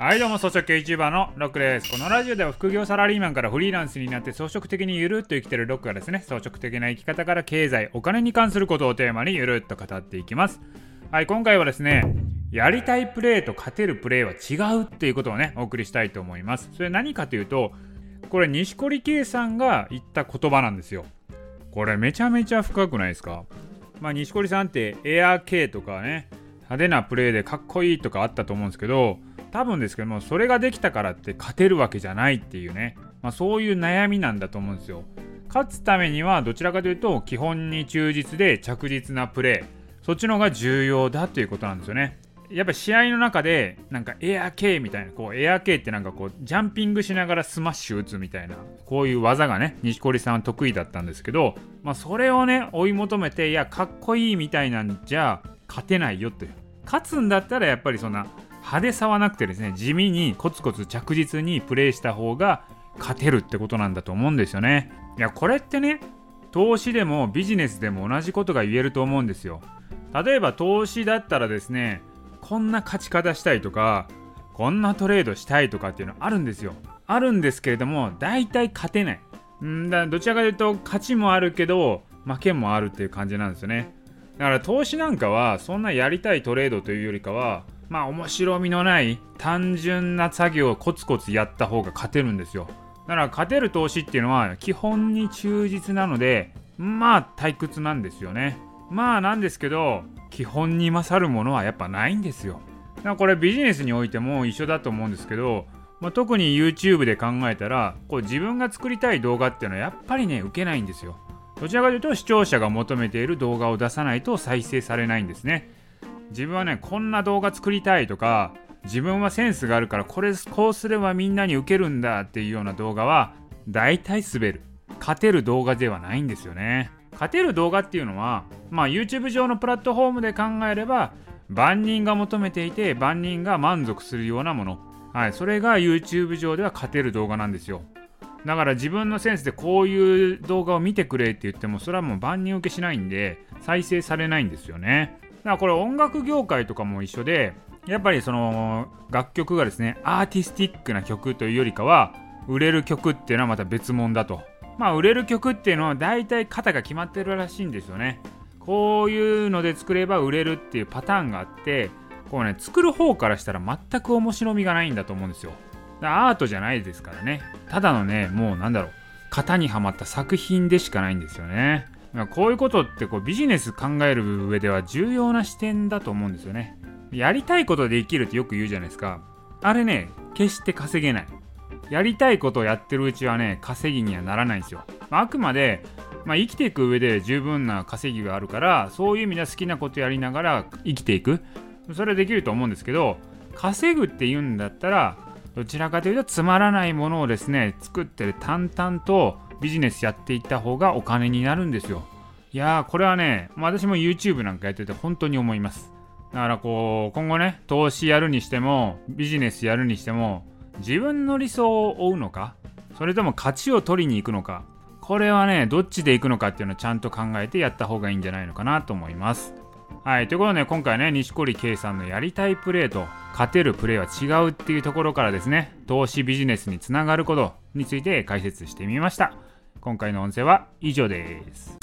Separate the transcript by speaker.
Speaker 1: はいどうも草食系 YouTuber のロックです。このラジオでは副業サラリーマンからフリーランスになって装飾的にゆるっと生きてるロックがですね装飾的な生き方から経済お金に関することをテーマにゆるっと語っていきます。はい今回はですねやりたいプレーと勝てるプレーは違うっていうことをねお送りしたいと思います。それ何かというとこれ錦織圭さんが言った言葉なんですよ。これめちゃめちゃ深くないですか？まあ錦織さんってエアー K とかね派手なプレーでかっこいいとかあったと思うんですけど多分ですけどもそれができたからって勝てるわけじゃないっていうね、まあ、そういう悩みなんだと思うんですよ。勝つためにはどちらかというと基本に忠実で着実なプレー。そっちの方が重要だということなんですよね。やっぱ試合の中でなんかエア K みたいなこうエア K ってなんかこうジャンピングしながらスマッシュ打つみたいなこういう技がね錦織さんは得意だったんですけど、まあ、それをね追い求めていやかっこいいみたいなんじゃ勝てないよって。勝つんだったらやっぱりそんな派手さはなくてですね地味にコツコツ着実にプレイした方が勝てるってことなんだと思うんですよね。いやこれってね投資でもビジネスでも同じことが言えると思うんですよ。例えば投資だったらですねこんな勝ち方したいとかこんなトレードしたいとかっていうのあるんですよ。あるんですけれども大体勝てない。んだどちらかというと勝ちもあるけど負けもあるっていう感じなんですよね。だから投資なんかはそんなやりたいトレードというよりかはまあ面白みのない単純な作業をコツコツやった方が勝てるんですよ。だから勝てる投資っていうのは基本に忠実なのでまあ退屈なんですよね。まあなんですけど基本に勝るものはやっぱないんですよ。だからこれビジネスにおいても一緒だと思うんですけど、まあ、特に YouTube で考えたらこう自分が作りたい動画っていうのはやっぱりね受けないんですよ。どちらかというと視聴者が求めている動画を出さないと再生されないんですね。自分はねこんな動画作りたいとか自分はセンスがあるからこれこうすればみんなに受けるんだっていうような動画は大体滑る。勝てる動画ではないんですよね。勝てる動画っていうのはまあ YouTube 上のプラットフォームで考えれば万人が求めていて万人が満足するようなもの。はいそれが YouTube 上では勝てる動画なんですよ。だから自分のセンスでこういう動画を見てくれって言ってもそれはもう万人受けしないんで再生されないんですよね。だからこれ音楽業界とかも一緒でやっぱりその楽曲がですねアーティスティックな曲というよりかは売れる曲っていうのはまた別物だと。まあ売れる曲っていうのは大体型が決まってるらしいんですよね。こういうので作れば売れるっていうパターンがあってこうね作る方からしたら全く面白みがないんだと思うんですよ。アートじゃないですからね。ただのねもうなんだろう。型にはまった作品でしかないんですよね。こういうことってこうビジネス考える上では重要な視点だと思うんですよね。やりたいことで生きるってよく言うじゃないですか。あれね、決して稼げない。やりたいことをやってるうちはね、稼ぎにはならないんですよ。あくまで、まあ、生きていく上で十分な稼ぎがあるから、そういう意味では好きなことやりながら生きていく。それはできると思うんですけど、稼ぐって言うんだったら、どちらかというとつまらないものをですね、作って淡々とビジネスやっていった方がお金になるんですよ。いやー、これはね、私も YouTube なんかやってて本当に思います。だからこう、今後ね、投資やるにしても、ビジネスやるにしても、自分の理想を追うのか、それとも勝ちを取りに行くのか、これはね、どっちで行くのかっていうのをちゃんと考えてやった方がいいんじゃないのかなと思います。はい、ということで、ね、今回ね、錦織圭さんのやりたいプレーと勝てるプレーは違うっていうところからですね、投資ビジネスにつながることについて解説してみました。今回の音声は以上です。